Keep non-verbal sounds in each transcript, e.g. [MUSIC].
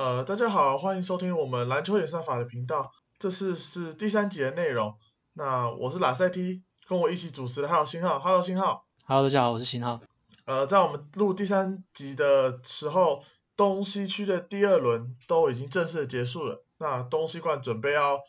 呃，大家好，欢迎收听我们篮球演算法的频道，这次是第三集的内容。那我是拉塞 T，跟我一起主持的还有新浩，Hello 新浩。Hello，大家好，我是星浩。呃，在我们录第三集的时候，东西区的第二轮都已经正式的结束了。那东西冠准备要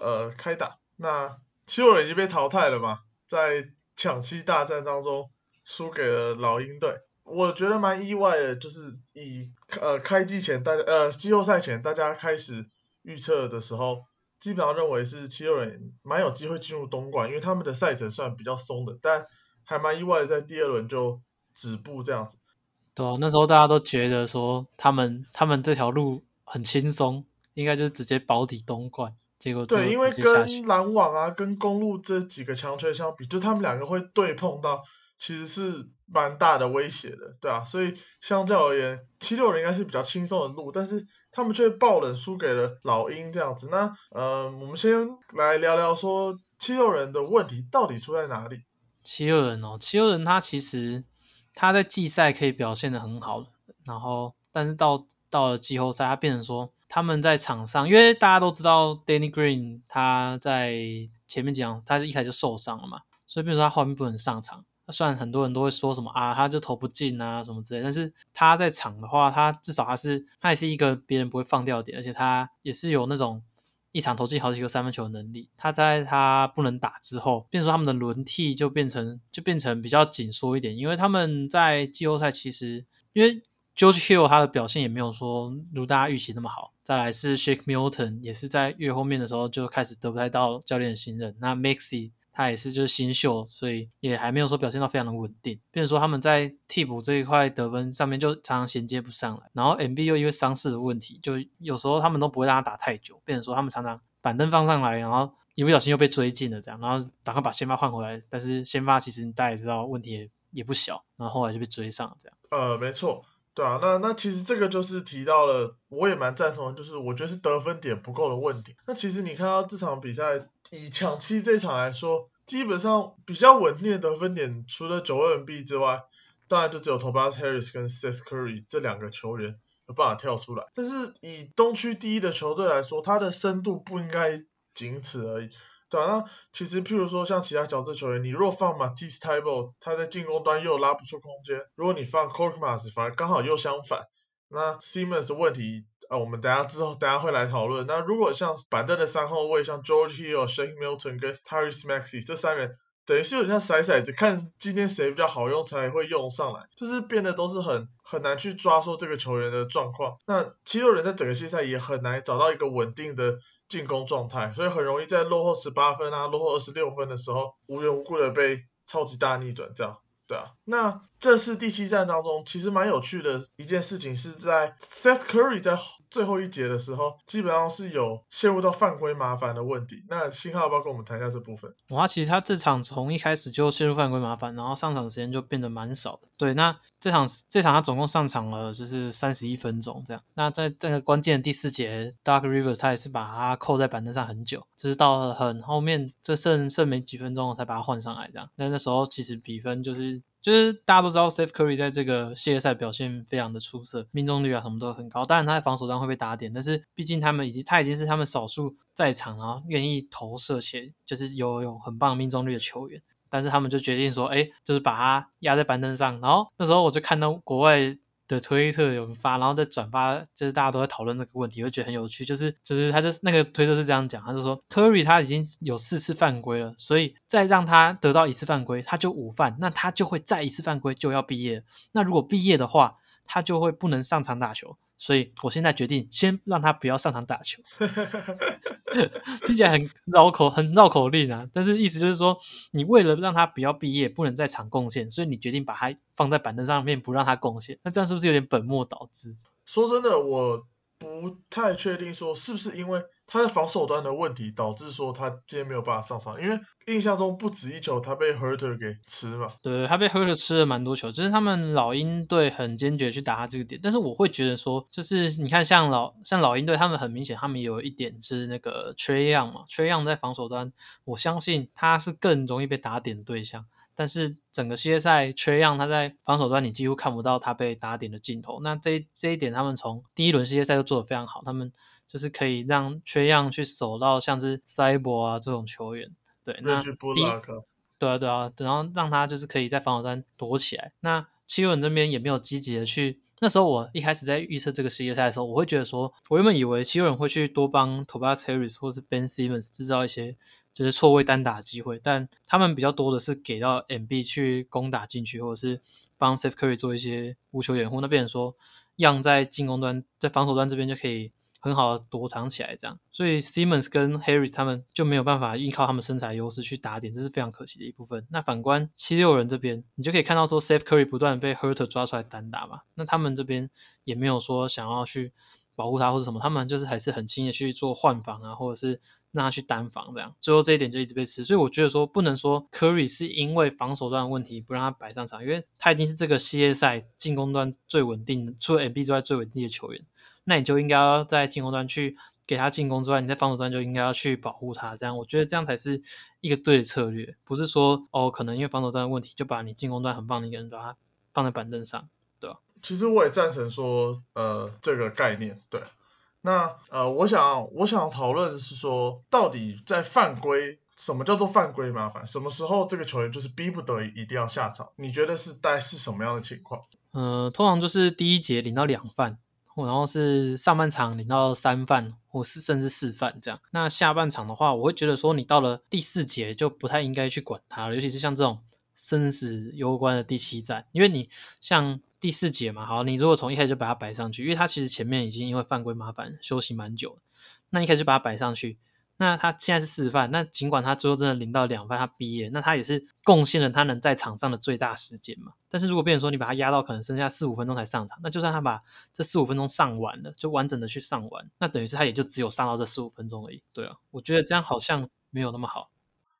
呃开打，那七六人已经被淘汰了嘛，在抢七大战当中输给了老鹰队。我觉得蛮意外的，就是以呃开季前大家呃季后赛前大家开始预测的时候，基本上认为是七六人蛮有机会进入东冠，因为他们的赛程算比较松的，但还蛮意外的，在第二轮就止步这样子。对啊，那时候大家都觉得说他们他们这条路很轻松，应该就是直接保底东冠。结果对，因为跟篮网啊、跟公路这几个强队相比，就他们两个会对碰到，其实是蛮大的威胁的，对啊，所以相较而言，七六人应该是比较轻松的路，但是他们却爆冷输给了老鹰这样子。那呃，我们先来聊聊说七六人的问题到底出在哪里？七六人哦，七六人他其实他在季赛可以表现的很好，然后但是到到了季后赛，他变成说他们在场上，因为大家都知道 Danny Green 他在前面讲他一开始就受伤了嘛，所以变成说他后面不能上场。那虽然很多人都会说什么啊，他就投不进啊什么之类，但是他在场的话，他至少他是他也是一个别人不会放掉的点，而且他也是有那种一场投进好几个三分球的能力。他在他不能打之后，变成他们的轮替就变成就变成比较紧缩一点，因为他们在季后赛其实因为 George Hill 他的表现也没有说如大家预期那么好。再来是 Shake Milton 也是在越后面的时候就开始得不太到教练的信任。那 Maxi 他也是就是新秀，所以也还没有说表现到非常的稳定。变成说他们在替补这一块得分上面就常常衔接不上来，然后 MB 又因为伤势的问题，就有时候他们都不会让他打太久，变成说他们常常板凳放上来，然后一不小心又被追进了这样，然后赶快把先发换回来。但是先发其实大家也知道问题也也不小，然后后来就被追上了这样。呃，没错，对啊，那那其实这个就是提到了，我也蛮赞同，就是我觉得是得分点不够的问题。那其实你看到这场比赛，以抢七这场来说，基本上比较稳定的得分点，除了九二 B 之外，当然就只有 Tobias Harris 跟 Seth Curry 这两个球员有办法跳出来。但是以东区第一的球队来说，它的深度不应该仅此而已。对啊，那其实譬如说像其他角色球员，你若放 Matisse 他在进攻端又拉不出空间；如果你放 Korkmaz，反而刚好又相反。那 Simmons 问题，呃，我们等下之后等下会来讨论。那如果像板凳的三后卫，像 George Hill、Shake Milton 跟 Tyrese Maxey 这三人，等于是有点像骰骰子，看今天谁比较好用才会用上来，就是变得都是很很难去抓说这个球员的状况。那七六人在整个系赛也很难找到一个稳定的进攻状态，所以很容易在落后十八分啊、落后二十六分的时候，无缘无故的被超级大逆转这样。对啊，那这次第七战当中，其实蛮有趣的一件事情是在 Seth Curry 在最后一节的时候，基本上是有陷入到犯规麻烦的问题。那信浩要不要跟我们谈一下这部分？哇，其实他这场从一开始就陷入犯规麻烦，然后上场时间就变得蛮少的。对，那这场这场他总共上场了就是三十一分钟这样。那在这个关键的第四节，Dark Rivers 他也是把他扣在板凳上很久，只是到了很后面，这剩剩没几分钟才把他换上来这样。那那时候其实比分就是。就是大家都知道，Steph Curry 在这个系列赛表现非常的出色，命中率啊什么都很高。当然他在防守端会被打点，但是毕竟他们已经他已经是他们少数在场然后愿意投射且就是有有很棒命中率的球员。但是他们就决定说，哎，就是把他压在板凳上。然后那时候我就看到国外的推特有发，然后再转发，就是大家都在讨论这个问题，我觉得很有趣。就是就是他就那个推特是这样讲，他就说 Curry 他已经有四次犯规了，所以再让他得到一次犯规，他就五犯，那他就会再一次犯规就要毕业。那如果毕业的话，他就会不能上场打球。所以我现在决定先让他不要上场打球，[LAUGHS] 听起来很绕口，很绕口令啊。但是意思就是说，你为了让他不要毕业，不能在场贡献，所以你决定把他放在板凳上面，不让他贡献。那这样是不是有点本末倒置？说真的，我不太确定说是不是因为他的防守端的问题导致说他今天没有办法上场，因为印象中不止一球他被 Hurter 给吃嘛。对，他被 Hurter 吃了蛮多球，就是他们老鹰队很坚决去打他这个点，但是我会觉得说，就是你看像老像老鹰队，他们很明显他们有一点是那个 Trey Young 嘛，Trey Young 在防守端，我相信他是更容易被打点的对象。但是整个系列赛缺样，他在防守端你几乎看不到他被打点的镜头。那这这一点，他们从第一轮系列赛就做得非常好，他们就是可以让缺样去守到像是塞博啊这种球员。对，那第一，对啊对啊，然后让他就是可以在防守端躲起来。那七六人这边也没有积极的去。那时候我一开始在预测这个世界赛的时候，我会觉得说，我原本以为七六人会去多帮 Tobias Harris 或是 Ben Simmons 制造一些就是错位单打机会，但他们比较多的是给到 MB 去攻打禁区，或者是帮 Seth Curry 做一些无球掩护。那变成说，让在进攻端、在防守端这边就可以。很好的躲藏起来，这样，所以 Simmons 跟 Harris 他们就没有办法依靠他们身材优势去打点，这是非常可惜的一部分。那反观七六人这边，你就可以看到说，Safe Curry 不断被 Hurt 抓出来单打嘛，那他们这边也没有说想要去保护他或者什么，他们就是还是很轻易去做换防啊，或者是让他去单防这样，最后这一点就一直被吃。所以我觉得说，不能说 Curry 是因为防守端的问题不让他摆上场，因为他已经是这个系列赛进攻端最稳定，除了 MB 之外最稳定的球员。那你就应该要在进攻端去给他进攻之外，你在防守端就应该要去保护他。这样，我觉得这样才是一个对的策略，不是说哦，可能因为防守端的问题，就把你进攻端很棒的一个人把他放在板凳上，对吧？其实我也赞成说，呃，这个概念，对。那呃，我想我想讨论是说，到底在犯规，什么叫做犯规麻烦？什么时候这个球员就是逼不得已一定要下场？你觉得是带是什么样的情况？呃，通常就是第一节领到两犯。然后是上半场领到三犯或是甚至四犯这样，那下半场的话，我会觉得说你到了第四节就不太应该去管他了，尤其是像这种生死攸关的第七战，因为你像第四节嘛，好，你如果从一开始就把它摆上去，因为它其实前面已经因为犯规麻烦休息蛮久，那一开始就把它摆上去。那他现在是四犯，那尽管他最后真的领到两犯，他毕业，那他也是贡献了他能在场上的最大时间嘛。但是如果变成说你把他压到可能剩下四五分钟才上场，那就算他把这四五分钟上完了，就完整的去上完，那等于是他也就只有上到这四五分钟而已。对啊，我觉得这样好像没有那么好。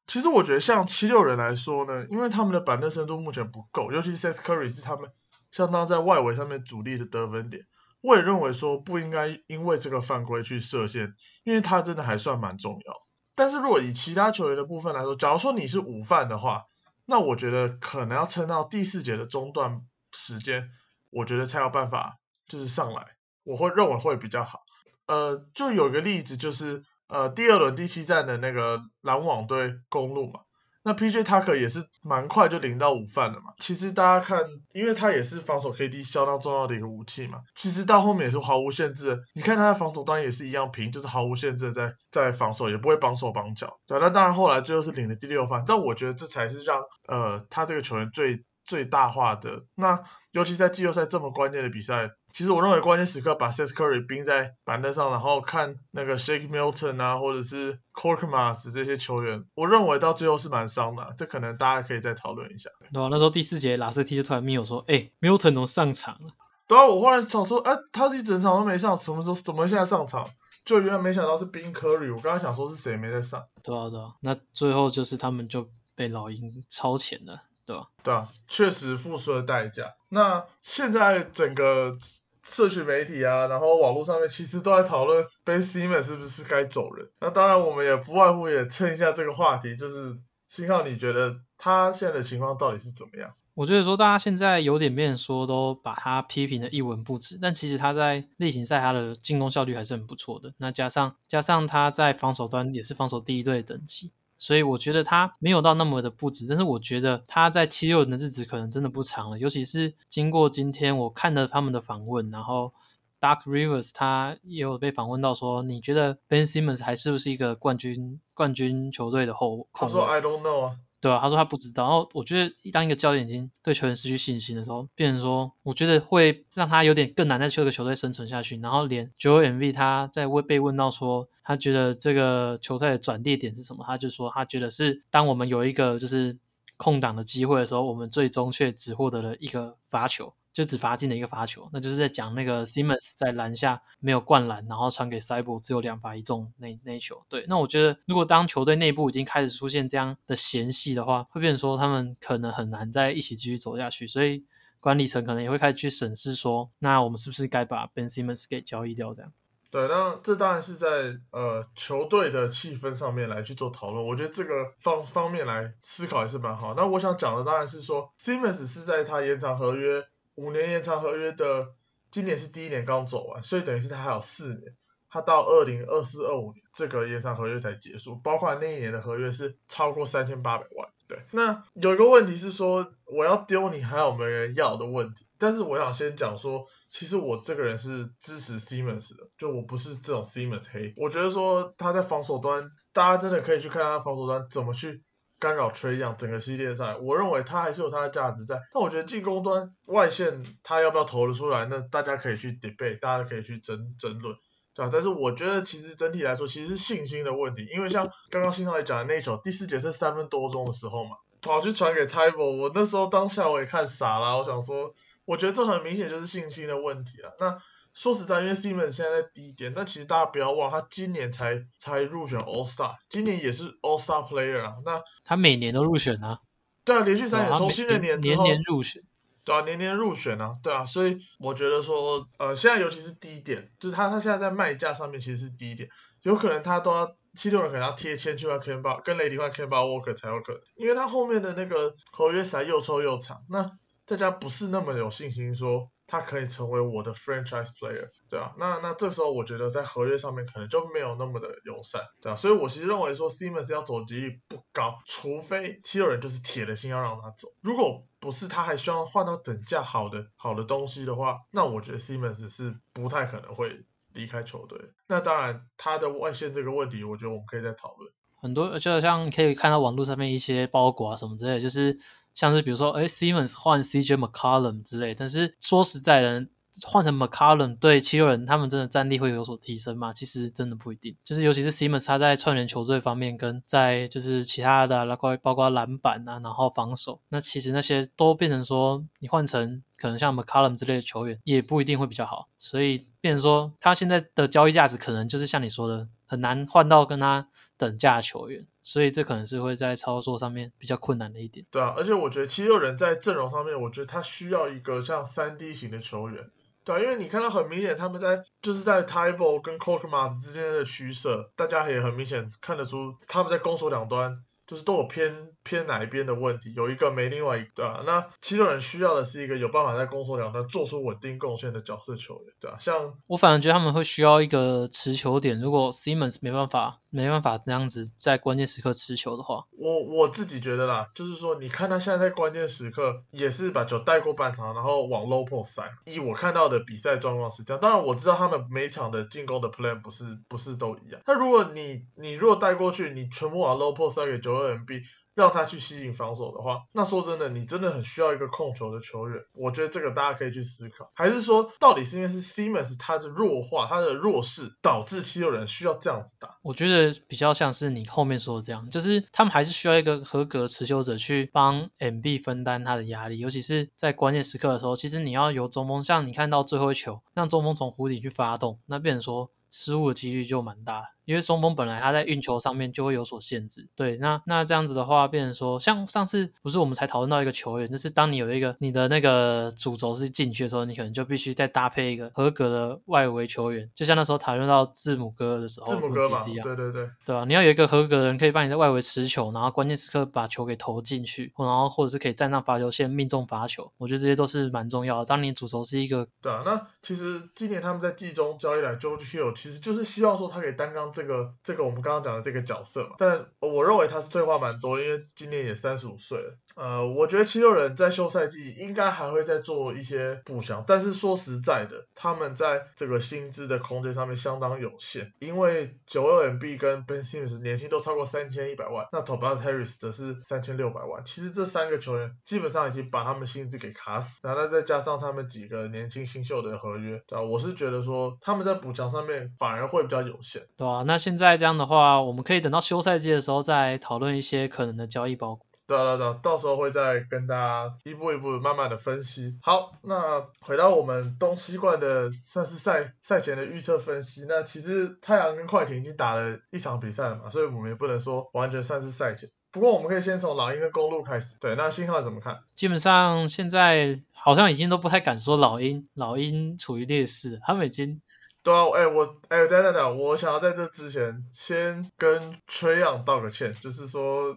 其实我觉得像七六人来说呢，因为他们的板凳深度目前不够，尤其是 Seth Curry 是他们相当在外围上面主力的得分点。我也认为说不应该因为这个犯规去设限，因为他真的还算蛮重要。但是如果以其他球员的部分来说，假如说你是午饭的话，那我觉得可能要撑到第四节的中段时间，我觉得才有办法就是上来，我会认为会比较好。呃，就有一个例子就是呃第二轮第七站的那个篮网队公路嘛。那 P.J. Tucker 也是蛮快就领到午饭了嘛。其实大家看，因为他也是防守 K.D. 相当重要的一个武器嘛。其实到后面也是毫无限制。你看他的防守端也是一样平，就是毫无限制的在在防守，也不会绑手绑脚。对，那当然后来最后是领了第六饭，但我觉得这才是让呃他这个球员最最大化的。那尤其在季后赛这么关键的比赛。其实我认为关键时刻把 Seth Curry 冰在板凳上，然后看那个 Shake Milton 啊，或者是 Corkmas 这些球员，我认为到最后是蛮伤的。这可能大家可以再讨论一下。对啊，那时候第四节拉斯蒂就突然密友说：“哎，Milton 怎么上场了？”对啊，我忽然想说：“哎，他一整场都没上，什么时候怎么现在上场？”就原来没想到是冰 Curry，我刚刚想说是谁没在上。对啊，对啊，那最后就是他们就被老鹰超前了，对吧？对啊，确实付出了代价。那现在整个。社群媒体啊，然后网络上面其实都在讨论 Ben Simmons 是不是该走人。那当然，我们也不外乎也蹭一下这个话题，就是信号，你觉得他现在的情况到底是怎么样？我觉得说大家现在有点面说，都把他批评的一文不值。但其实他在例行赛他的进攻效率还是很不错的。那加上加上他在防守端也是防守第一队的等级。所以我觉得他没有到那么的不值，但是我觉得他在七六人的日子可能真的不长了。尤其是经过今天我看了他们的访问，然后 Dark Rivers 他也有被访问到说，你觉得 Ben Simmons 还是不是一个冠军冠军球队的后？他说 I don't know 啊。对啊，他说他不知道。然后我觉得，当一个教练已经对球员失去信心的时候，变成说，我觉得会让他有点更难在这个球队生存下去。然后连 Joel M V 他在问被问到说，他觉得这个球赛的转捩点是什么？他就说，他觉得是当我们有一个就是空档的机会的时候，我们最终却只获得了一个罚球。就只罚进了一个罚球，那就是在讲那个 Simmons 在篮下没有灌篮，然后传给 c y b e r 只有两罚一中那那一球。对，那我觉得如果当球队内部已经开始出现这样的嫌隙的话，会变成说他们可能很难在一起继续走下去，所以管理层可能也会开始去审视说，那我们是不是该把 Ben Simmons 给交易掉？这样。对，那这当然是在呃球队的气氛上面来去做讨论，我觉得这个方方面来思考也是蛮好。那我想讲的当然是说，Simmons 是在他延长合约五年延长合约的，今年是第一年刚走完，所以等于是他还有四年，他到二零二四二五年这个延长合约才结束，包括那一年的合约是超过三千八百万。对，那有一个问题是说，我要丢你还有没人要的问题。但是我想先讲说，其实我这个人是支持 Simmons 的，就我不是这种 Simmons 黑。我觉得说他在防守端，大家真的可以去看他防守端怎么去干扰 Trey Young 整个系列赛。我认为他还是有他的价值在。但我觉得进攻端外线他要不要投得出来，那大家可以去 debate，大家可以去争争论。对啊，但是我觉得其实整体来说，其实是信心的问题，因为像刚刚新浩也讲的那一球，第四节是三分多钟的时候嘛，跑去传给 t y b l 我那时候当下我也看傻了，我想说，我觉得这很明显就是信心的问题了。那说实在，因为 Simmons 现在在低点，但其实大家不要忘，他今年才才入选 All Star，今年也是 All Star Player 啊。那他每年都入选啊？对啊，连续三年，从新的年年年入选。对啊，年年入选啊，对啊，所以我觉得说，呃，现在尤其是低点，就是他他现在在卖价上面其实是低点，有可能他都要七六人可能要贴签去换 Ken 包，跟雷霆换 Ken 包 Walker 才有可能，因为他后面的那个合约才又臭又长，那大家不是那么有信心说。他可以成为我的 franchise player，对啊，那那这时候我觉得在合约上面可能就没有那么的友善，对啊，所以我其实认为说 Simmons 要走几率不高，除非七六人就是铁了心要让他走，如果不是他还需要换到等价好的好的东西的话，那我觉得 Simmons 是不太可能会离开球队。那当然他的外线这个问题，我觉得我们可以再讨论。很多就好像可以看到网络上面一些包裹啊什么之类，就是像是比如说，哎，Simmons 换 CJ McCollum 之类，但是说实在的，换成 McCollum 对七六人他们真的战力会有所提升吗？其实真的不一定。就是尤其是 Simmons 他在串联球队方面，跟在就是其他的包括包括篮板啊，然后防守，那其实那些都变成说你换成可能像 McCollum 之类的球员，也不一定会比较好。所以变成说他现在的交易价值可能就是像你说的。很难换到跟他等价球员，所以这可能是会在操作上面比较困难的一点。对啊，而且我觉得七六人在阵容上面，我觉得他需要一个像三 D 型的球员。对啊，因为你看到很明显他们在就是在 t y b o 跟 Korkmaz 之间的取舍，大家也很明显看得出他们在攻守两端。就是都有偏偏哪一边的问题，有一个没另外一个，对吧？那七六人需要的是一个有办法在攻守两端做出稳定贡献的角色球员，对吧？像我反而觉得他们会需要一个持球点，如果 Simmons 没办法没办法这样子在关键时刻持球的话，我我自己觉得啦，就是说你看他现在在关键时刻也是把球带过半场，然后往 low post 塞。以我看到的比赛状况是这样，当然我知道他们每场的进攻的 plan 不是不是都一样。那如果你你如果带过去，你全部往 low post 塞给九。2 MB 让他去吸引防守的话，那说真的，你真的很需要一个控球的球员。我觉得这个大家可以去思考，还是说到底是因为是 Simmons 他的弱化，他的弱势导致七六人需要这样子打？我觉得比较像是你后面说的这样，就是他们还是需要一个合格持球者去帮 MB 分担他的压力，尤其是在关键时刻的时候，其实你要由中锋，像你看到最后一球，让中锋从弧顶去发动，那变成说失误的几率就蛮大。因为中锋本来他在运球上面就会有所限制，对，那那这样子的话，变成说，像上次不是我们才讨论到一个球员，就是当你有一个你的那个主轴是进去的时候，你可能就必须再搭配一个合格的外围球员，就像那时候讨论到字母哥的时候，字母哥嘛，对对对，对吧？你要有一个合格的人可以帮你在外围持球，然后关键时刻把球给投进去，然后或者是可以站上罚球线命中罚球，我觉得这些都是蛮重要的。当你主轴是一个，对啊，那其实今年他们在季中交易来 George Hill，其实就是希望说他可以担当。这个这个我们刚刚讲的这个角色嘛，但我认为他是退化蛮多，因为今年也三十五岁了。呃，我觉得七六人在休赛季应该还会再做一些补强，但是说实在的，他们在这个薪资的空间上面相当有限，因为九六 MB 跟 Ben Simmons 年薪都超过三千一百万，那 Tobias Harris 则是三千六百万。其实这三个球员基本上已经把他们薪资给卡死，然后再加上他们几个年轻新秀的合约，对吧？我是觉得说他们在补强上面反而会比较有限，对吧？那现在这样的话，我们可以等到休赛季的时候再讨论一些可能的交易包裹。对对对，到时候会再跟大家一步一步慢慢的分析。好，那回到我们东西冠的算是赛赛前的预测分析。那其实太阳跟快艇已经打了一场比赛了嘛，所以我们也不能说完全算是赛前。不过我们可以先从老鹰跟公路开始。对，那信号怎么看？基本上现在好像已经都不太敢说老鹰，老鹰处于劣势，他们已经。对啊，哎、我哎、等等等，我想要在这之前先跟崔阳道个歉，就是说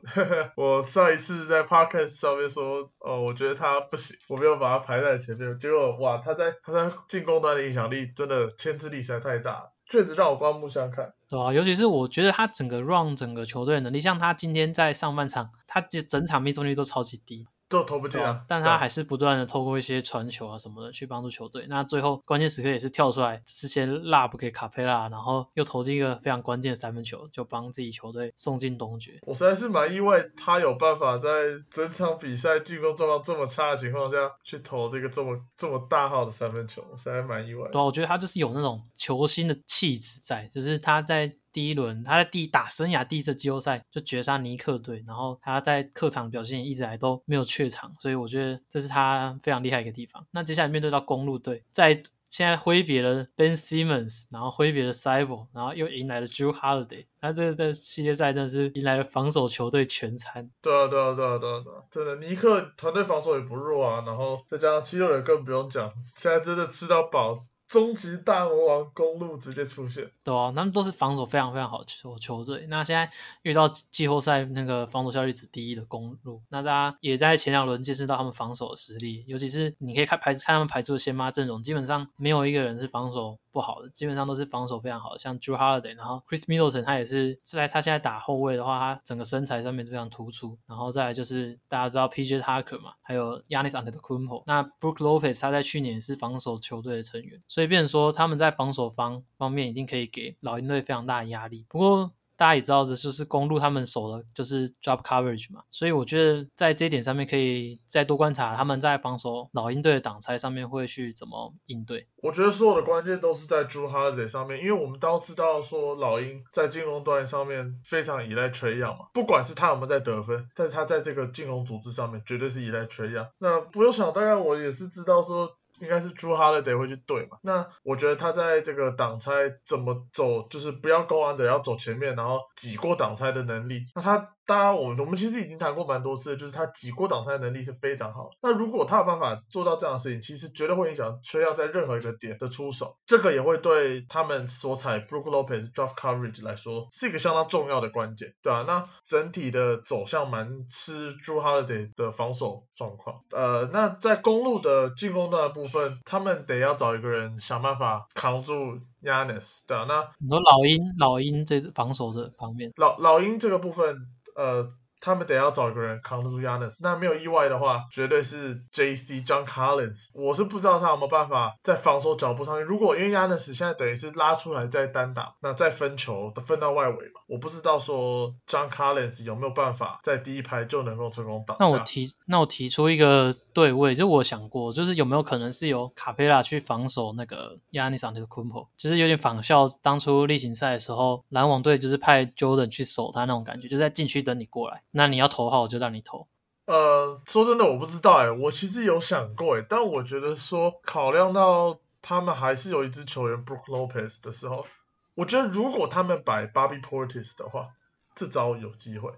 我上一次在 podcast 上面说，哦，我觉得他不行，我没有把他排在前面，结果哇，他在他在进攻端的影响力真的牵制力实在太大，确实让我刮目相看。对啊，尤其是我觉得他整个 run 整个球队的能力，像他今天在上半场，他整整场命中率都超级低，都投不进啊但他还是不断的透过一些传球啊什么的去帮助球队。那最后关键时刻也是跳出来，之前拉不给卡佩拉，然后又投进一个非常关键的三分球，就帮自己球队送进东决。我实在是蛮意外，他有办法在整场比赛进攻状况这么差的情况下，去投这个这么这么大号的三分球，我实在蛮意外的。对啊，我觉得他就是有那种球星的气质在，就是他在第一轮，他在第打生涯第一次季后赛就绝杀尼克队，然后他在客场表现一直来都没有怯场，所以我觉得这是他非常厉害一个地方。那接下来面对到公路队，在现在挥别了 Ben Simmons，然后挥别了 c y b e 然后又迎来了 Drew Holiday，那这个系列赛真的是迎来了防守球队全餐。对啊，对啊，对啊，对啊，对啊，真的，尼克团队防守也不弱啊，然后再加上七六人更不用讲，现在真的吃到饱，终极大魔王公路直接出现。对啊，他们都是防守非常非常好球球队。那现在遇到季后赛那个防守效率值第一的公路，那大家也在前两轮见识到他们防守的实力，尤其是你可以看排看他们排出的先妈阵容，基本上没有一个人是防守不好的，基本上都是防守非常好的，像 Drew Holiday，然后 Chris Middleton 他也是在他现在打后卫的话，他整个身材上面非常突出，然后再来就是大家知道 PJ Tucker 嘛，还有 Yanis Antetokounmpo，那 Brook Lopez 他在去年也是防守球队的成员，所以变成说他们在防守方方面一定可以给老鹰队非常大的压力。不过大家也知道的就是公路他们守的就是 drop coverage 嘛，所以我觉得在这一点上面可以再多观察他们在防守老鹰队的挡拆上面会去怎么应对。我觉得所有的关键都是在 Drew Holiday 上面，因为我们都知道说老鹰在进攻端上面非常依赖 Trey Young 嘛，不管是他有没有在得分，但是他在这个进攻组织上面绝对是依赖 Trey Young。那不用想，大概我也是知道说。应该是朱哈勒德会去对嘛？那我觉得他在这个挡拆怎么走，就是不要勾安德要走前面，然后挤过挡拆的能力。那他当然，我们我们其实已经谈过蛮多次，就是他挤过挡拆的能力是非常好。那如果他有办法做到这样的事情，其实绝对会影响吹要在任何一个点的出手，这个也会对他们所采 Brook Lopez drop coverage 来说是一个相当重要的关键，对啊，那整体的走向蛮吃 Drew Holiday 的防守状况。呃，那在公路的进攻端的部分，他们得要找一个人想办法扛住 Yanis，对啊，那你说老鹰老鹰这防守的方面，老老鹰这个部分，呃，他们得要找一个人扛得住 Yanis。那没有意外的话，绝对是 J.C. John Collins。我是不知道他有没有办法在防守脚步上面，如果因为 Yanis 现在等于是拉出来再单打，那再分球分到外围嘛，我不知道说 John Collins 有没有办法在第一排就能够成功挡下。那我提那我提出一个对位，就我想过，就是有没有可能是由卡佩拉去防守那个亚尼桑的昆普，就是有点仿效当初例行赛的时候，篮网队就是派 Jordan 去守他那种感觉，就在禁区等你过来，那你要投好我就让你投。呃，说真的，我不知道哎，我其实有想过哎，但我觉得说考量到他们还是有一支球员 Brook Lopez 的时候，我觉得如果他们摆 Bobby Portis 的话，这招有机会。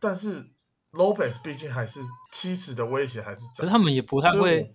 但是 Lopez 毕竟还是七尺的威胁还是在，可是他们也不太会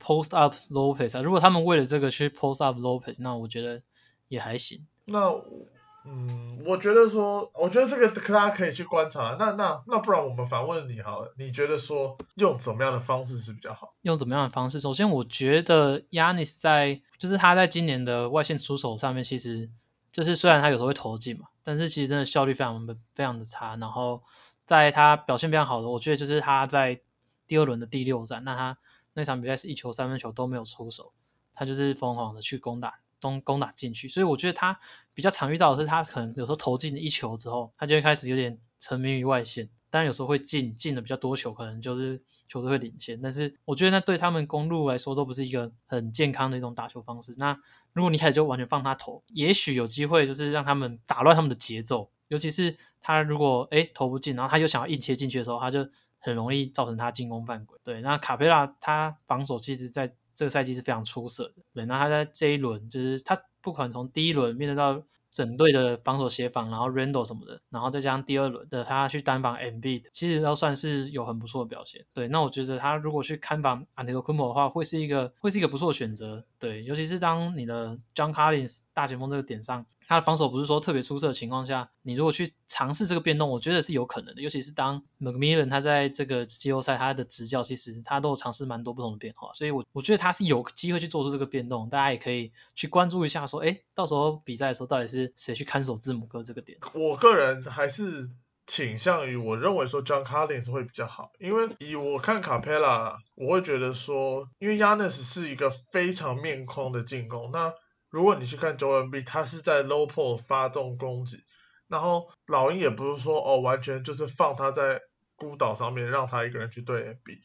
post up Lopez 啊。如果他们为了这个去 post up Lopez，那我觉得也还行。那我嗯，我觉得说，我觉得这个大家可以去观察。那那那不然我们反问你好了，你觉得说用怎么样的方式是比较好？用怎么样的方式？首先，我觉得 Yanis 在就是他在今年的外线出手上面，其实就是虽然他有时候会投进嘛，但是其实真的效率非常的非常的差。然后在他表现非常好的，我觉得就是他在第二轮的第六战，那他那场比赛是一球三分球都没有出手，他就是疯狂的去攻打攻攻打进去。所以我觉得他比较常遇到的是，他可能有时候投进一球之后，他就会开始有点沉迷于外线。当然有时候会进进的比较多球，可能就是球队会领先，但是我觉得那对他们公路来说都不是一个很健康的一种打球方式。那如果你开始就完全放他投，也许有机会就是让他们打乱他们的节奏，尤其是他如果诶投不进，然后他又想要硬切进去的时候，他就很容易造成他进攻犯规。对，那卡佩拉他防守其实在这个赛季是非常出色的。对，那他在这一轮就是他不管从第一轮面对到整队的防守协防，然后 Randle 什么的，然后再加上第二轮的他去单防 MB 的，其实都算是有很不错的表现。对，那我觉得他如果去看防 a n t e t o k u m o 的话，会是一个会是一个不错的选择。对，尤其是当你的 John Collins 大前锋这个点上，他的防守不是说特别出色的情况下，你如果去尝试这个变动，我觉得是有可能的。尤其是当 McMillan 他在这个季后赛他的执教，其实他都有尝试蛮多不同的变化，所以我我觉得他是有机会去做出这个变动。大家也可以去关注一下，说，哎，到时候比赛的时候到底是谁去看守字母哥这个点。我个人还是倾向于，我认为说 John Collins 会比较好，因为以我看卡佩拉，我会觉得说，因为 Yanis 是一个非常面框的进攻，那如果你去看 Joel B，他是在 low p o l 发动攻击，然后老鹰也不是说哦完全就是放他在孤岛上面让他一个人去对 B，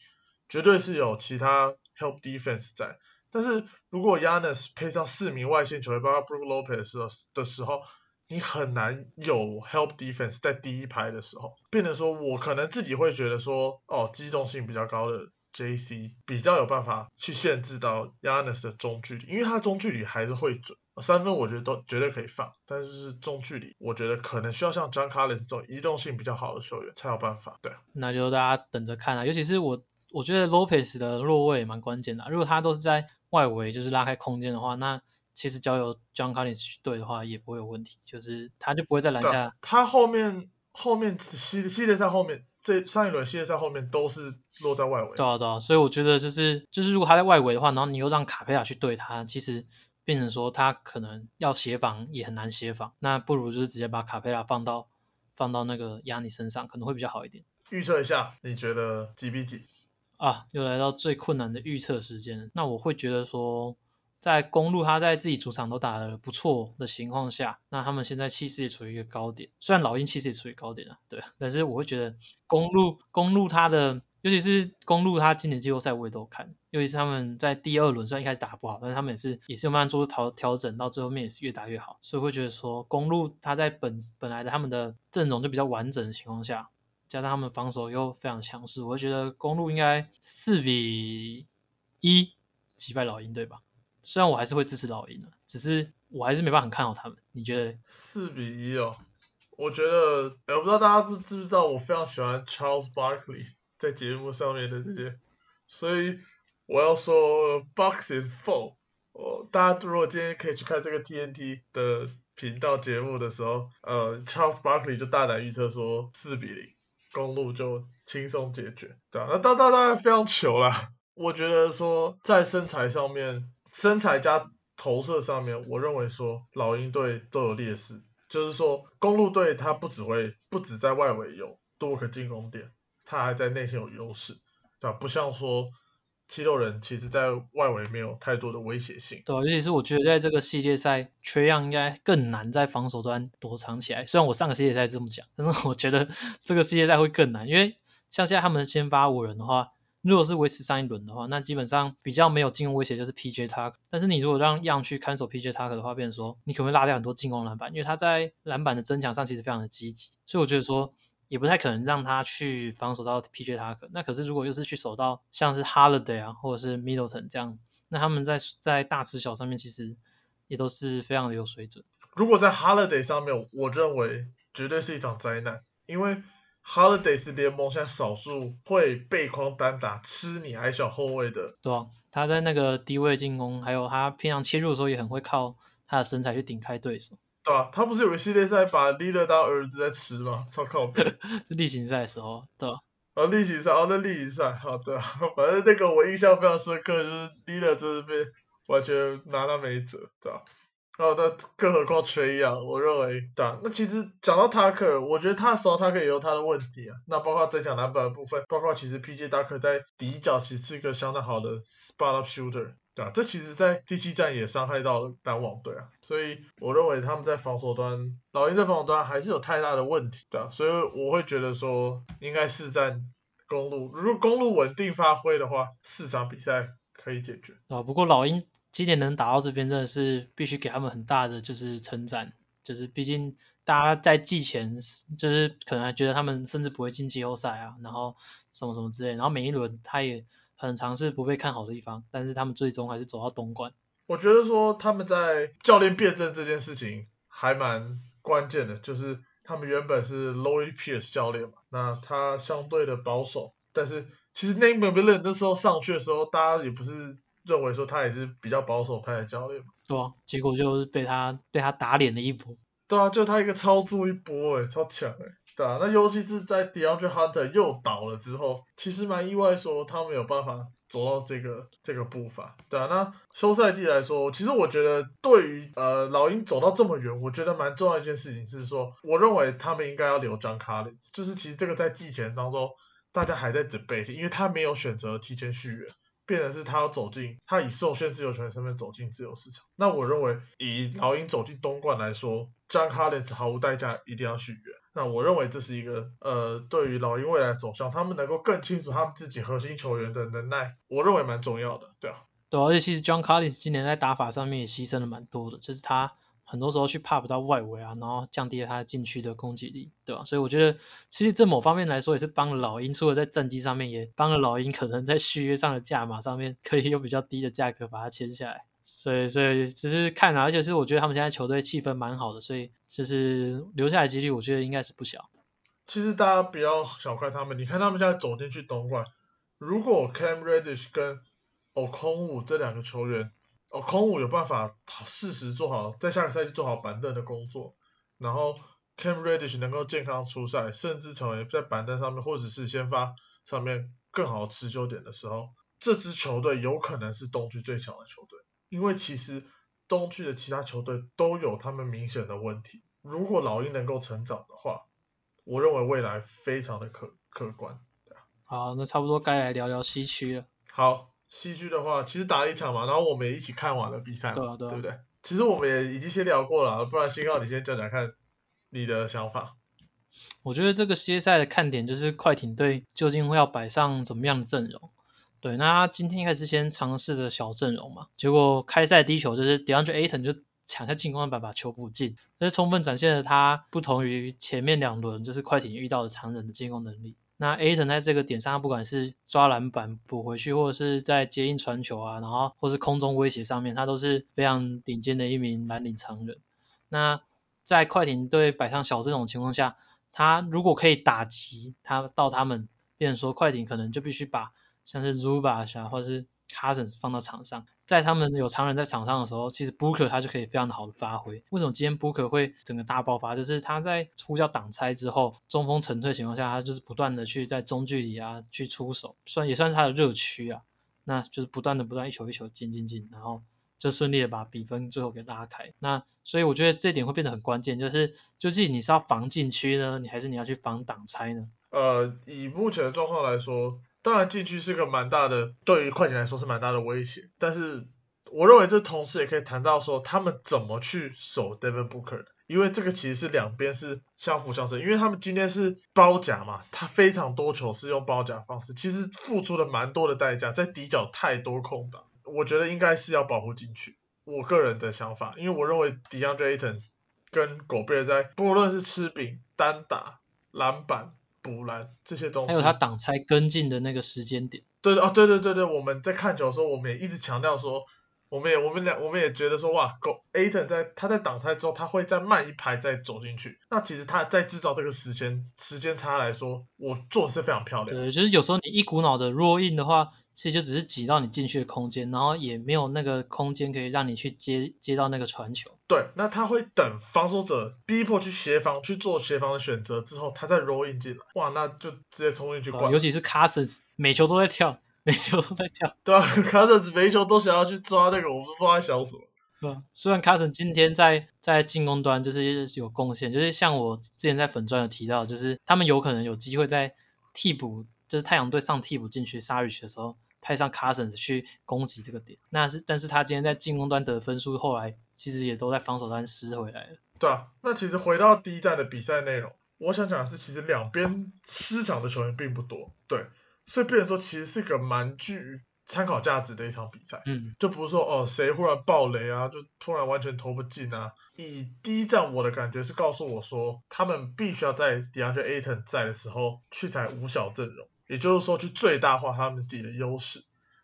绝对是有其他 help defense 在。但是如果 Yanis 配上四名外线球员，包括 Brook Lopez 的时候，你很难有 help defense 在第一排的时候，变成说我可能自己会觉得说，哦，机动性比较高的。J.C. 比较有办法去限制到 Yanis 的中距离，因为他中距离还是会准，三分我觉得都绝对可以放，但是中距离我觉得可能需要像 John Collins 这种移动性比较好的球员才有办法。对，那就大家等着看啊，尤其是我，我觉得 Lopez 的落位也蛮关键的，如果他都是在外围就是拉开空间的话，那其实交由 John Collins 去对的话也不会有问题，就是他就不会在篮下。他后面后面系系列赛后面。这上一轮系列赛后面都是落在外围，对啊对啊，所以我觉得就是就是如果他在外围的话，然后你又让卡佩拉去对他，其实变成说他可能要协防也很难协防，那不如就是直接把卡佩拉放到放到那个压你身上，可能会比较好一点。预测一下，你觉得几比几？啊，又来到最困难的预测时间，那我会觉得说。在公路他在自己主场都打得不错的情况下，那他们现在气势也处于一个高点。虽然老鹰气势也处于高点啊，对，但是我会觉得公路公路他的，尤其是公路他今年季后赛我也都看，尤其是他们在第二轮虽然一开始打不好，但是他们也是也是慢慢做出调调整，到最后面也是越打越好。所以会觉得说公路他在本本来的他们的阵容就比较完整的情况下，加上他们防守又非常强势，我会觉得公路应该四比一击败老鹰，对吧？虽然我还是会支持老鹰的，只是我还是没办法很看好他们。你觉得？四比一哦，我觉得，我不知道大家不知不知道，我非常喜欢 Charles Barkley 在节目上面的这些，所以我要说 Boxing Four。哦，大家如果今天可以去看这个 TNT 的频道节目的时候，呃，Charles Barkley 就大胆预测说四比零，公路就轻松解决，对啊，那大大大然非常糗啦。我觉得说在身材上面。身材加投射上面，我认为说老鹰队都有劣势，就是说公路队他不只会不止在外围有多个进攻点，他还在内线有优势，对吧？不像说七六人其实在外围没有太多的威胁性。对，尤其是我觉得在这个系列赛，缺样应该更难在防守端躲藏起来。虽然我上个系列赛这么讲，但是我觉得这个系列赛会更难，因为像现在他们先发五人的话。如果是维持上一轮的话，那基本上比较没有进攻威胁就是 P.J. TAC。但是你如果让 Young 去看守 P.J. TAC 的话，变说你可能会拉掉很多进攻篮板，因为他在篮板的增强上其实非常的积极，所以我觉得说也不太可能让他去防守到 P.J. TAC。那可是如果又是去守到像是 Holiday 啊，或者是 Middleton 这样，那他们在在大吃小上面其实也都是非常的有水准。如果在 Holiday 上面，我认为绝对是一场灾难，因为。Holiday 是联盟现在少数会背筐单打吃你矮小后卫的，对啊，他在那个低位进攻，还有他平常切入的时候也很会靠他的身材去顶开对手，对啊，他不是有个系列赛把 Leader 当儿子在吃吗？超靠谱。[LAUGHS] 是例行赛的时候，对啊。哦，例行赛，哦，那例行赛，好的，[LAUGHS] 反正那个我印象非常深刻，就是 Leader 真是被完全拿他没辙，对吧？哦，那更何况缺氧，我认为，对啊，那其实讲到塔克，我觉得他的时候他可以有他的问题啊。那包括增强篮板的部分，包括其实 PJ 达克在底角其实是一个相当好的 spot up shooter，对啊，这其实在第七站也伤害到了篮网队啊。所以我认为他们在防守端，老鹰在防守端还是有太大的问题，对啊。所以我会觉得说，应该四战公路，如果公路稳定发挥的话，四场比赛可以解决啊。不过老鹰。今年能打到这边，真的是必须给他们很大的就是称赞，就是毕竟大家在季前就是可能还觉得他们甚至不会进季后赛啊，然后什么什么之类，然后每一轮他也很尝试不被看好的地方，但是他们最终还是走到东冠。我觉得说他们在教练辩证这件事情。还蛮关键的，就是他们原本是 Lloyd Pierce 教练嘛，那他相对的保守，但是其实 Nate m i l l e n 那时候上去的时候，大家也不是认为说他也是比较保守派的教练嘛，对啊，结果就是被他被他打脸了一波。对啊，就他一个超助一波诶，超强诶。对啊，那尤其是在 DeAndre Hunter 又倒了之后，其实蛮意外，说他们有办法走到这个这个步伐。对啊，那休赛季来说，其实我觉得对于呃老鹰走到这么远，我觉得蛮重要一件事情是说，我认为他们应该要留 John Collins，就是其实这个在季前当中大家还在 debate，因为他没有选择提前续约。变成是他要走进，他以受限自由球员身份走进自由市场。那我认为以老鹰走进东冠来说，John Collins 毫无代价一定要续约。那我认为这是一个呃，对于老鹰未来走向，他们能够更清楚他们自己核心球员的能耐，我认为蛮重要的，对啊。对，而且其实 John Collins 今年在打法上面也牺牲了蛮多的，就是他。很多时候去怕不到外围啊，然后降低了他禁区的攻击力，对吧？所以我觉得，其实这某方面来说也是帮老鹰，除了在战绩上面，也帮了老鹰，可能在续约上的价码上面可以有比较低的价格把它签下来。所以，所以只是看啊，而且是我觉得他们现在球队气氛蛮好的，所以就是留下来几率，我觉得应该是不小。其实大家不要小看他们，你看他们现在走进去东莞，如果 Cam Reddish 跟 o 空武这两个球员。哦，空武有办法适时做好在下个赛季做好板凳的工作，然后 Cam Reddish 能够健康出赛，甚至成为在板凳上面或者是先发上面更好持久点的时候，这支球队有可能是东区最强的球队。因为其实东区的其他球队都有他们明显的问题。如果老鹰能够成长的话，我认为未来非常的可可观。好，那差不多该来聊聊西区了。好。西区的话，其实打了一场嘛，然后我们也一起看完了比赛，对对不对？其实我们也已经先聊过了，不然新浩你先讲讲看你的想法。我觉得这个歇赛的看点就是快艇队究竟会要摆上怎么样的阵容。对，那他今天应该是先尝试的小阵容嘛，结果开赛第一球就是 DeAndre Ayton 就抢下进攻板把球补进，这是充分展现了他不同于前面两轮就是快艇遇到的常人的进攻能力。那 A 腾在这个点上，不管是抓篮板补回去，或者是在接应传球啊，然后或是空中威胁上面，他都是非常顶尖的一名蓝领常人。那在快艇队摆上小这种情况下，他如果可以打击他到他们，变成说快艇可能就必须把像是 Zubac 啊，或者是 Cousins 放到场上。在他们有常人在场上的时候，其实 Booker 他就可以非常的好的发挥。为什么今天 Booker 会整个大爆发？就是他在呼叫挡拆之后，中锋沉退情况下，他就是不断的去在中距离啊去出手，算也算是他的热区啊。那就是不断的不断一球一球进进进，然后就顺利的把比分最后给拉开。那所以我觉得这点会变得很关键，就是究竟你是要防禁区呢，你还是你要去防挡拆呢？呃，以目前的状况来说。当然，禁区是个蛮大的，对于快艇来说是蛮大的威胁。但是，我认为这同时也可以谈到说，他们怎么去守 Devin Booker，因为这个其实是两边是相辅相成。因为他们今天是包夹嘛，他非常多球是用包夹方式，其实付出了蛮多的代价，在底角太多空档，我觉得应该是要保护禁区。我个人的想法，因为我认为 DeAndre Ayton 跟狗贝尔在不论是吃饼、单打、篮板。补篮这些东西，还有他挡拆跟进的那个时间点。对哦，对对对对，我们在看球的时候，我们也一直强调说，我们也我们俩我们也觉得说，哇，Go Aton 在他在挡拆之后，他会再慢一拍再走进去。那其实他在制造这个时间时间差来说，我做的是非常漂亮。对，就是有时候你一股脑的 roll in 的话。其实就只是挤到你进去的空间，然后也没有那个空间可以让你去接接到那个传球。对，那他会等防守者逼迫去协防去做协防的选择之后，他再 roll in 进来。哇，那就直接冲进去灌。尤其是 Cousins，每球都在跳，每球都在跳。[LAUGHS] 对啊，Cousins 每球都想要去抓那个，我不知道他想什么。虽然 Cousins 今天在在进攻端就是有贡献，就是像我之前在粉钻有提到，就是他们有可能有机会在替补，就是太阳队上替补进去杀 Rich 的时候。派上 Cousins 去攻击这个点，那是，但是他今天在进攻端得分数，后来其实也都在防守端失回来了。对啊，那其实回到第一站的比赛内容，我想讲的是，其实两边失场的球员并不多，对，所以变成说其实是个蛮具参考价值的一场比赛。嗯，就不是说哦谁忽然爆雷啊，就突然完全投不进啊。以第一站我的感觉是告诉我说，他们必须要在 DeAndre Ayton 在的时候去采五小阵容。也就是说，去最大化他们自己的优势。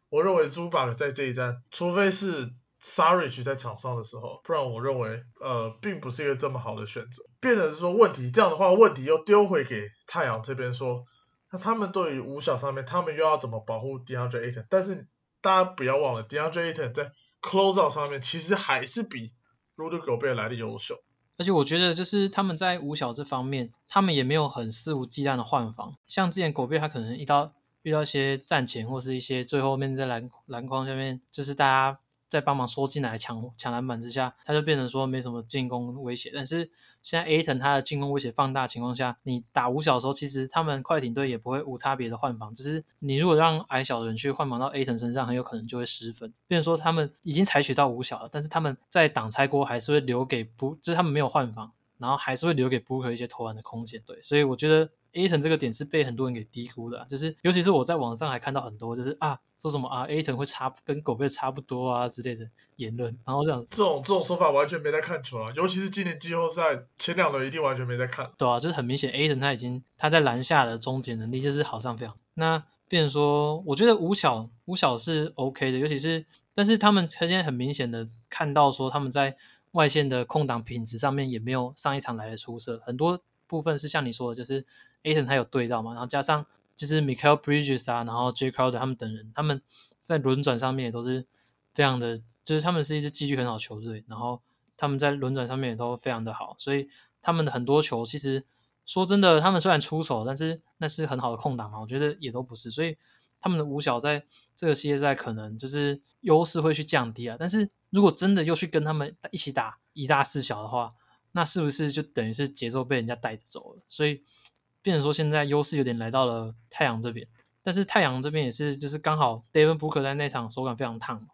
我认为 Zubat 在这一站，除非是 Sarich 在场上的时候，不然我认为呃并不是一个这么好的选择。变得是说问题这样的话，问题又丢回给太阳这边说，那他们对于五小上面，他们又要怎么保护 DeAndre Ayton？但是大家不要忘了，DeAndre Ayton 在 closeout 上面其实还是比 Rudy Gobert 来的优秀。而且我觉得，就是他们在五小这方面，他们也没有很肆无忌惮的换防。像之前狗贝他可能遇到遇到一些战前或是一些最后面在篮篮筐下面，就是大家。在帮忙缩进来抢抢篮板之下，他就变成说没什么进攻威胁。但是现在 A 腾他的进攻威胁放大情况下，你打五小的时候，其实他们快艇队也不会无差别的换防。只是你如果让矮小的人去换防到 A 腾身上，很有可能就会失分。变说他们已经采取到五小了，但是他们在挡拆锅还是会留给不，就是他们没有换防，然后还是会留给布克一些投篮的空间。对，所以我觉得。A 腾这个点是被很多人给低估的，就是尤其是我在网上还看到很多，就是啊说什么啊 A 腾会差跟狗贝差不多啊之类的言论，然后这样这种这种说法完全没在看球啊，尤其是今年季后赛前两轮一定完全没在看。对啊，就是很明显 A 腾他已经他在篮下的终结能力就是好上非常。那变成说，我觉得五小五小是 OK 的，尤其是但是他们他现在很明显的看到说他们在外线的空档品质上面也没有上一场来的出色，很多部分是像你说的，就是。a t o n 他有对到嘛，然后加上就是 Michael Bridges 啊，然后 J Crowder 他们等人，他们在轮转上面也都是非常的，就是他们是一支纪律很好球队，然后他们在轮转上面也都非常的好，所以他们的很多球其实说真的，他们虽然出手，但是那是很好的空档嘛，我觉得也都不是，所以他们的五小在这个系列赛可能就是优势会去降低啊，但是如果真的又去跟他们一起打一大四小的话，那是不是就等于是节奏被人家带着走了？所以。变成说现在优势有点来到了太阳这边，但是太阳这边也是就是刚好 David Booker 在那场手感非常烫嘛，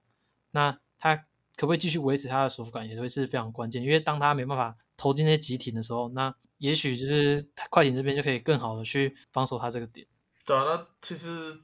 那他可不可以继续维持他的手感也会是非常关键，因为当他没办法投进那些集体的时候，那也许就是快艇这边就可以更好的去防守他这个点。对啊，那其实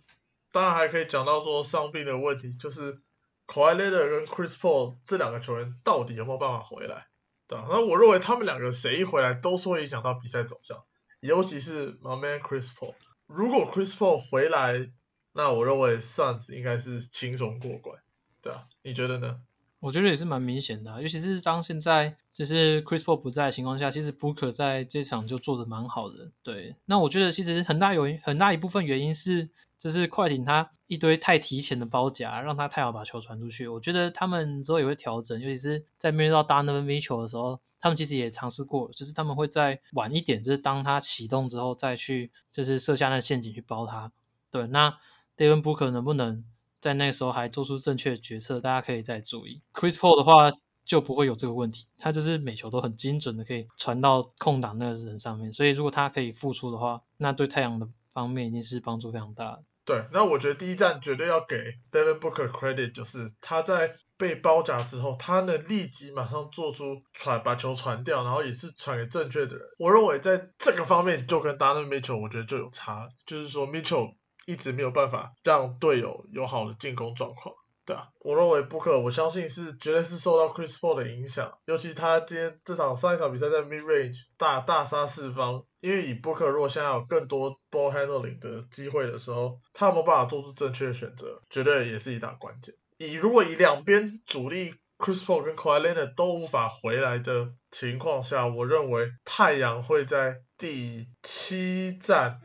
当然还可以讲到说伤病的问题，就是 Kawhi Leonard 跟 Chris Paul 这两个球员到底有没有办法回来？对啊，那我认为他们两个谁一回来都是会影响到比赛走向。尤其是 My Man Chris Paul，如果 Chris Paul 回来，那我认为 Suns 应该是轻松过关，对啊，你觉得呢？我觉得也是蛮明显的，尤其是当现在就是 Chris Paul 不在的情况下，其实 Booker 在这场就做的蛮好的。对，那我觉得其实很大有很大一部分原因是，就是快艇他一堆太提前的包夹，让他太好把球传出去。我觉得他们之后也会调整，尤其是在面对到 Donovan Mitchell 的时候。他们其实也尝试过，就是他们会在晚一点，就是当他启动之后再去，就是设下那个陷阱去包他。对，那 David Booker 能不能在那个时候还做出正确的决策？大家可以再注意。Chris Paul 的话就不会有这个问题，他就是每球都很精准的可以传到空档那个人上面，所以如果他可以复出的话，那对太阳的方面一定是帮助非常大。对，那我觉得第一站绝对要给 David Booker credit，就是他在。被包夹之后，他能立即马上做出传，把球传掉，然后也是传给正确的人。我认为在这个方面就跟 Donovan Mitchell 我觉得就有差，就是说 Mitchell 一直没有办法让队友有好的进攻状况，对啊。我认为 Booker 我相信是绝对是受到 Chris Paul 的影响，尤其他今天这场上一场比赛在 Mid Range 大大杀四方，因为以 Booker 如果现在有更多 ball handling 的机会的时候，他有没有办法做出正确的选择，绝对也是一大关键。以如果以两边主力 Chris Paul 跟 k a w l e n a 都无法回来的情况下，我认为太阳会在第七战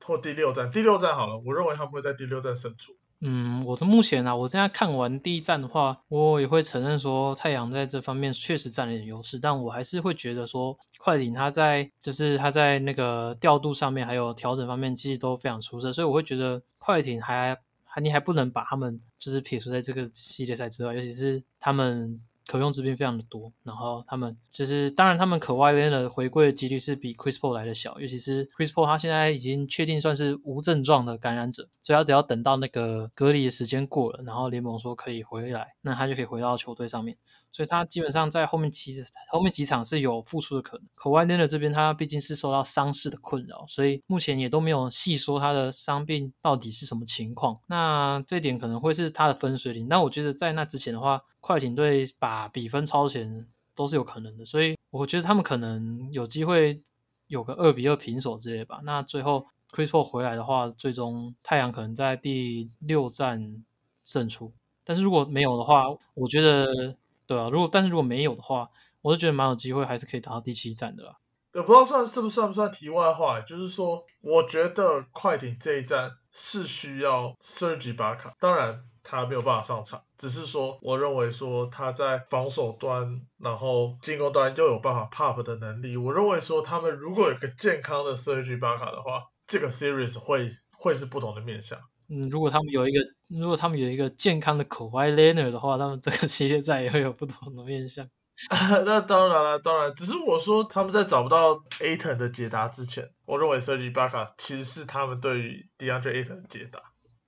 或第六战，第六战好了，我认为他们会在第六战胜出。嗯，我的目前啊，我现在看完第一站的话，我也会承认说太阳在这方面确实占了点优势，但我还是会觉得说快艇它在就是它在那个调度上面还有调整方面其实都非常出色，所以我会觉得快艇还还。你还不能把他们就是撇除在这个系列赛之外，尤其是他们。可用之兵非常的多，然后他们其实当然他们可外边的回归的几率是比 Chris Paul 来的小，尤其是 Chris Paul 他现在已经确定算是无症状的感染者，所以他只要等到那个隔离的时间过了，然后联盟说可以回来，那他就可以回到球队上面，所以他基本上在后面其实后面几场是有复出的可能。可外边的这边他毕竟是受到伤势的困扰，所以目前也都没有细说他的伤病到底是什么情况，那这点可能会是他的分水岭。但我觉得在那之前的话。快艇队把比分超前都是有可能的，所以我觉得他们可能有机会有个二比二平手之类吧。那最后 Chris Paul 回来的话，最终太阳可能在第六战胜出。但是如果没有的话，我觉得对啊，如果但是如果没有的话，我就觉得蛮有机会，还是可以打到第七战的啦。也不知道算是不算不算题外话，就是说，我觉得快艇这一站是需要 Serge b a k a 当然他没有办法上场，只是说我认为说他在防守端，然后进攻端又有办法 pop 的能力，我认为说他们如果有个健康的 Serge b a k a 的话，这个 series 会会是不同的面相。嗯，如果他们有一个如果他们有一个健康的 Kawhi Leonard 的话，他们这个系列赛也会有不同的面向。[LAUGHS] 那当然了，当然，只是我说他们在找不到 Aton 的解答之前，我认为 Serge b a k a 其实是他们对于 DeAndre Aton 的解答。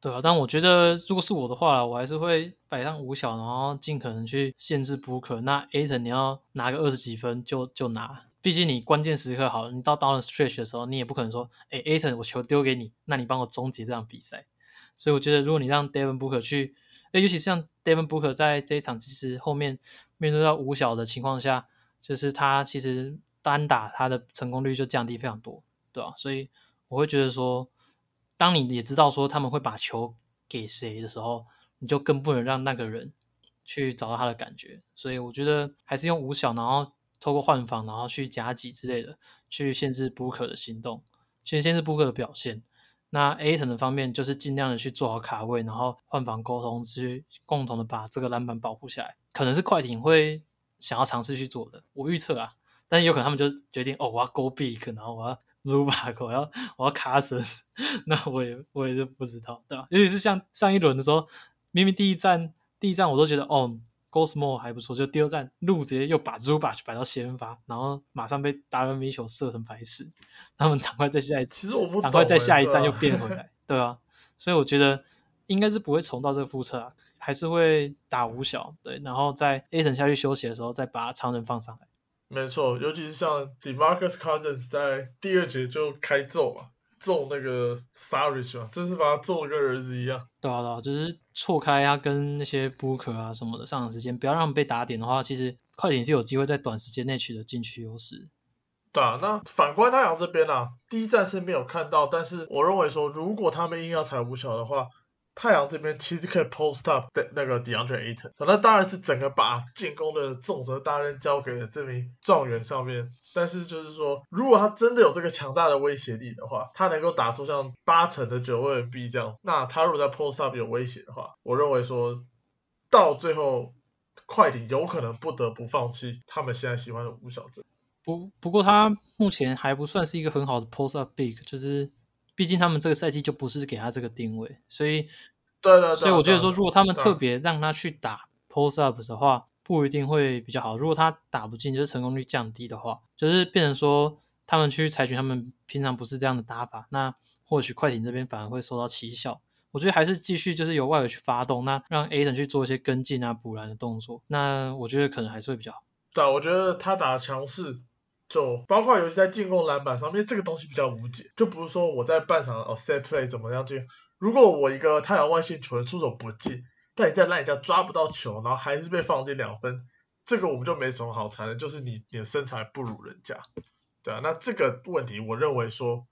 对啊，但我觉得如果是我的话，我还是会摆上五小，然后尽可能去限制 Booker。那 Aton 你要拿个二十几分就就拿，毕竟你关键时刻好了，你到到了 stretch 的时候，你也不可能说，哎，Aton 我球丢给你，那你帮我终结这场比赛。所以我觉得如果你让 Devin Booker 去，哎，尤其像 Devin Booker 在这一场其实后面。面对到五小的情况下，就是他其实单打他的成功率就降低非常多，对吧？所以我会觉得说，当你也知道说他们会把球给谁的时候，你就更不能让那个人去找到他的感觉。所以我觉得还是用五小，然后透过换防，然后去夹击之类的，去限制布克的行动，去限制布克的表现。那 A 层的方面就是尽量的去做好卡位，然后换防沟通，去共同的把这个篮板保护下来。可能是快艇会想要尝试去做的，我预测啊，但是有可能他们就决定哦，我要 go big，然后我要 Zubac，我要我要 Cousins，[LAUGHS] 那我也我也是不知道，对吧？尤其是像上一轮的时候，明明第一站第一站我都觉得哦，Go small 还不错，就第二站路直接又把 Zubac 摆到先发，然后马上被达伦米球射成白痴，他们赶快在下一，其实我不赶快在下一站又变回来，对啊，所以我觉得。应该是不会重到这个复测啊，还是会打五小对，然后在 A 层下去休息的时候再把常人放上来。没错，尤其是像 Demarcus Cousins 在第二节就开揍嘛，揍那个 Sarish 嘛，真是把他揍的跟儿子一样。对啊，对啊，就是错开啊，跟那些 Booker 啊什么的上场时间，不要让他们被打点的话，其实快艇是有机会在短时间内取得禁区优势。对啊，那反观太阳这边啊，第一站是没有看到，但是我认为说，如果他们硬要踩五小的话。太阳这边其实可以 post up 的那个 DeAndre Ayton，那当然是整个把进攻的重责大任交给了这名状元上面。但是就是说，如果他真的有这个强大的威胁力的话，他能够打出像八成的九位 B 这样，那他如果在 post up 有威胁的话，我认为说到最后快艇有可能不得不放弃他们现在喜欢的五小阵。不不过他目前还不算是一个很好的 post up big，就是。毕竟他们这个赛季就不是给他这个定位，所以，对对，所以我觉得说，如果他们特别让他去打 post up 的话，不一定会比较好。如果他打不进，就是成功率降低的话，就是变成说他们去采取他们平常不是这样的打法，那或许快艇这边反而会受到奇效。我觉得还是继续就是由外围去发动，那让 A 等去做一些跟进啊、补篮的动作，那我觉得可能还是会比较好。对，我觉得他打强势。就包括尤其在进攻篮板上面，这个东西比较无解。就不是说我在半场哦 set play 怎么样进，如果我一个太阳外线球员出手不进，但你在篮下抓不到球，然后还是被放进两分，这个我们就没什么好谈的，就是你你的身材不如人家，对啊。那这个问题，我认为说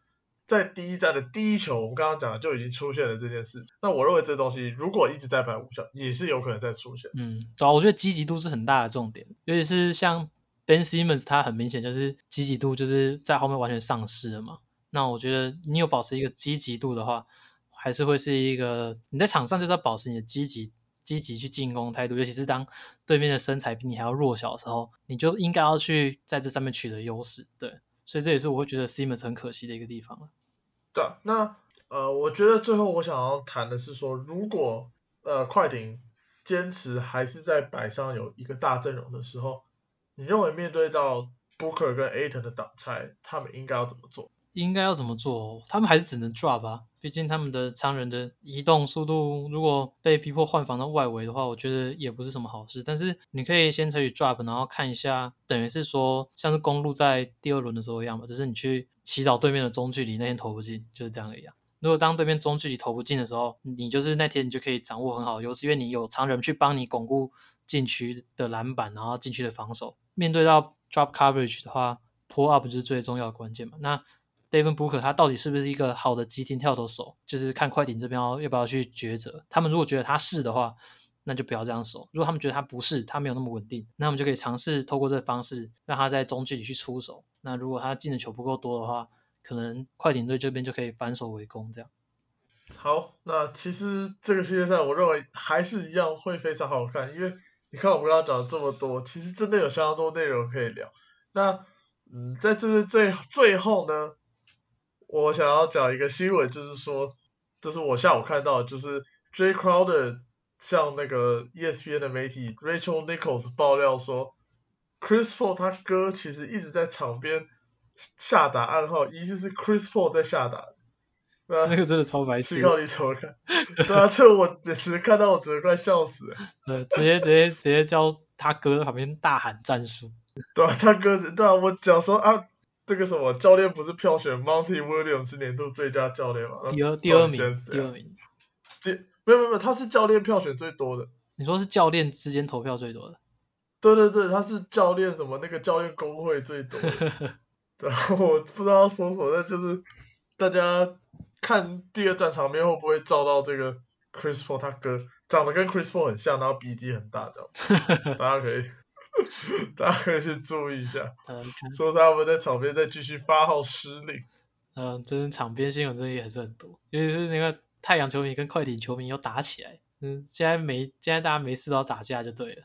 在第一站的第一球，我们刚刚讲的就已经出现了这件事情。那我认为这东西如果一直在摆无效，也是有可能再出现。嗯，对啊，我觉得积极度是很大的重点，尤其是像。Ben Simmons 他很明显就是积极度就是在后面完全丧失了嘛。那我觉得你有保持一个积极度的话，还是会是一个你在场上就是要保持你的积极积极去进攻态度，尤其是当对面的身材比你还要弱小的时候，你就应该要去在这上面取得优势。对，所以这也是我会觉得 Simmons 很可惜的一个地方了。对，那呃，我觉得最后我想要谈的是说，如果呃快艇坚持还是在摆上有一个大阵容的时候。你认为面对到 Booker 跟 Aton 的挡拆，他们应该要怎么做？应该要怎么做？他们还是只能 drop 啊，毕竟他们的常人的移动速度，如果被逼迫换防到外围的话，我觉得也不是什么好事。但是你可以先采取 drop，然后看一下，等于是说像是公路在第二轮的时候一样嘛，就是你去祈祷对面的中距离那天投不进，就是这样一样。如果当对面中距离投不进的时候，你就是那天你就可以掌握很好的优势，因为你有常人去帮你巩固禁区的篮板，然后禁区的防守。面对到 drop coverage 的话，pull up 就是最重要的关键嘛。那 David Booker 他到底是不是一个好的急停跳投手，就是看快艇这边要不要去抉择。他们如果觉得他是的话，那就不要这样守。如果他们觉得他不是，他没有那么稳定，那我们就可以尝试透过这个方式，让他在中距离去出手。那如果他进的球不够多的话，可能快艇队这边就可以反手围攻这样。好，那其实这个系列赛，我认为还是一样会非常好看，因为你看我们刚刚讲了这么多，其实真的有相当多内容可以聊。那嗯，在这是最最后呢，我想要讲一个新闻，就是说，这是我下午看到，就是 J Crowder 向那个 ESPN 的媒体 Rachel Nichols 爆料说，Chris Paul 他哥其实一直在场边下达暗号，疑似是 Chris Paul 在下达。那个真的超白痴，靠你怎么看？对啊，这我简直看到我直接快笑死了。呃，直接直接直接叫他哥在旁边大喊战术。对啊，他哥，对啊，我讲说啊，这个什么教练不是票选 Monty Williams 年度最佳教练吗？第二第二名，第二名。第没有没有没有，他是教练票选最多的。你说是教练之间投票最多的？对对对，他是教练什么那个教练工会最多。[LAUGHS] 然后我不知道说什么，那就是大家看第二战场面会不会照到这个 Chris Paul 他哥长得跟 Chris Paul 很像，然后鼻肌很大这样，[LAUGHS] 大家可以。[LAUGHS] 大家可以去注意一下，说他们在场边再继续发号施令。嗯，真的场边新闻真的也是很多，尤其是那个太阳球迷跟快艇球迷又打起来。嗯，现在没，现在大家没事都要打架就对了。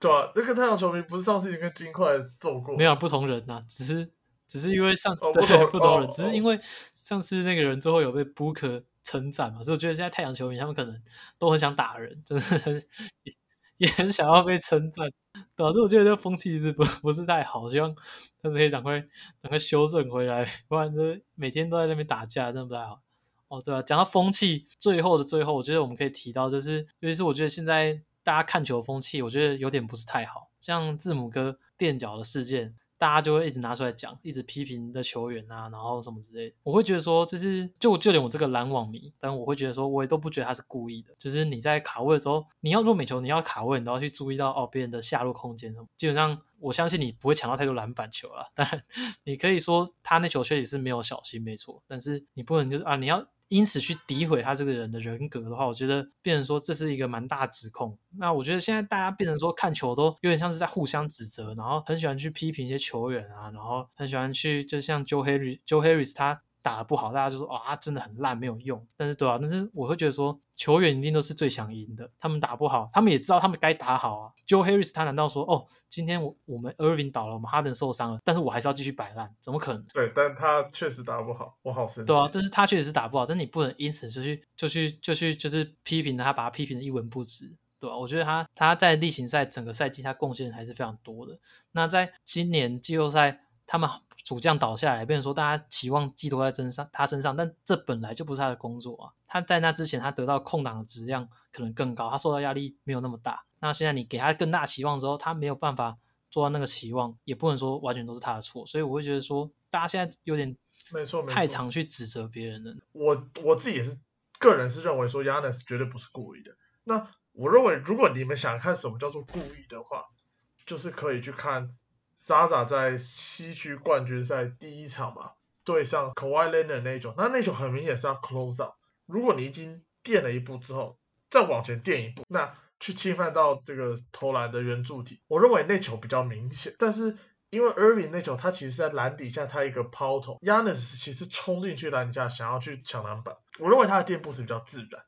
对啊，那个太阳球迷不是上次已经跟金块揍过？没有，不同人呐，只是只是因为上对 [LAUGHS] 不同人，只是因为上次那个人最后有被 Book 称赞嘛，所以我觉得现在太阳球迷他们可能都很想打人，真的很 [LAUGHS] 也很想要被称赞。导致我觉得这个风气其实不不是太好，希望他可以赶快赶快修正回来，不然这每天都在那边打架，真的不太好。哦，对啊，讲到风气，最后的最后，我觉得我们可以提到，就是尤其是我觉得现在大家看球风气，我觉得有点不是太好，像字母哥垫脚的事件。大家就会一直拿出来讲，一直批评的球员啊，然后什么之类。我会觉得说，就是就就连我这个篮网迷，但我会觉得说，我也都不觉得他是故意的。就是你在卡位的时候，你要做美球，你要卡位，你都要去注意到哦别人的下落空间什么。基本上，我相信你不会抢到太多篮板球了。[LAUGHS] 但，你可以说他那球确实是没有小心，没错。但是你不能就是啊，你要。因此去诋毁他这个人的人格的话，我觉得变成说这是一个蛮大指控。那我觉得现在大家变成说看球都有点像是在互相指责，然后很喜欢去批评一些球员啊，然后很喜欢去就像 Joe Harris Joe Harris 他。打的不好，大家就说啊，真的很烂，没有用。但是对啊，但是我会觉得说，球员一定都是最想赢的。他们打不好，他们也知道他们该打好啊。Joe Harris 他难道说，哦，今天我我们 Irving 倒了，我们哈登受伤了，但是我还是要继续摆烂？怎么可能？对，但他确实打不好，我好生气。对啊，但是他确实是打不好，但是你不能因此就去就去就去就是批评他，把他批评的一文不值，对吧？我觉得他他在例行赛整个赛季他贡献还是非常多的。那在今年季后赛，他们。主将倒下来，变成说大家期望寄托在身上他身上，但这本来就不是他的工作啊。他在那之前，他得到空档的质量可能更高，他受到压力没有那么大。那现在你给他更大期望之后，他没有办法做到那个期望，也不能说完全都是他的错。所以我会觉得说，大家现在有点没错，太常去指责别人了。我我自己也是个人是认为说，Yanis 绝对不是故意的。那我认为，如果你们想看什么叫做故意的话，就是可以去看。扎扎在西区冠军赛第一场嘛，对上 Kawhi Leonard 那种，那那球很明显是要 close up。如果你已经垫了一步之后，再往前垫一步，那去侵犯到这个投篮的圆柱体，我认为那球比较明显。但是因为 Irving 那球，他其实在篮底下他一个抛投，Yanis 其实冲进去篮底下想要去抢篮板，我认为他的垫步是比较自然。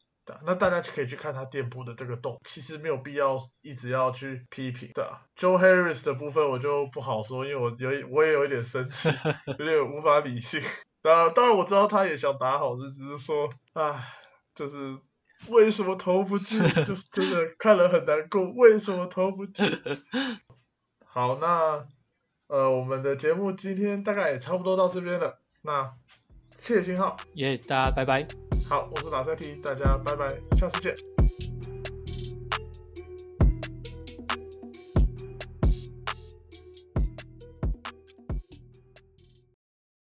那大家可以去看他店铺的这个洞，其实没有必要一直要去批评。对啊，Joe Harris 的部分我就不好说，因为我有我也有一点生气，有点无法理性。当然，当然我知道他也想打好，就只是说，唉，就是为什么投不进，就 [LAUGHS] 真的看了很难过。为什么投不进？[LAUGHS] 好，那呃，我们的节目今天大概也差不多到这边了。那谢谢信号，耶，大家拜拜。好，我是老赛提，大家拜拜，下次见。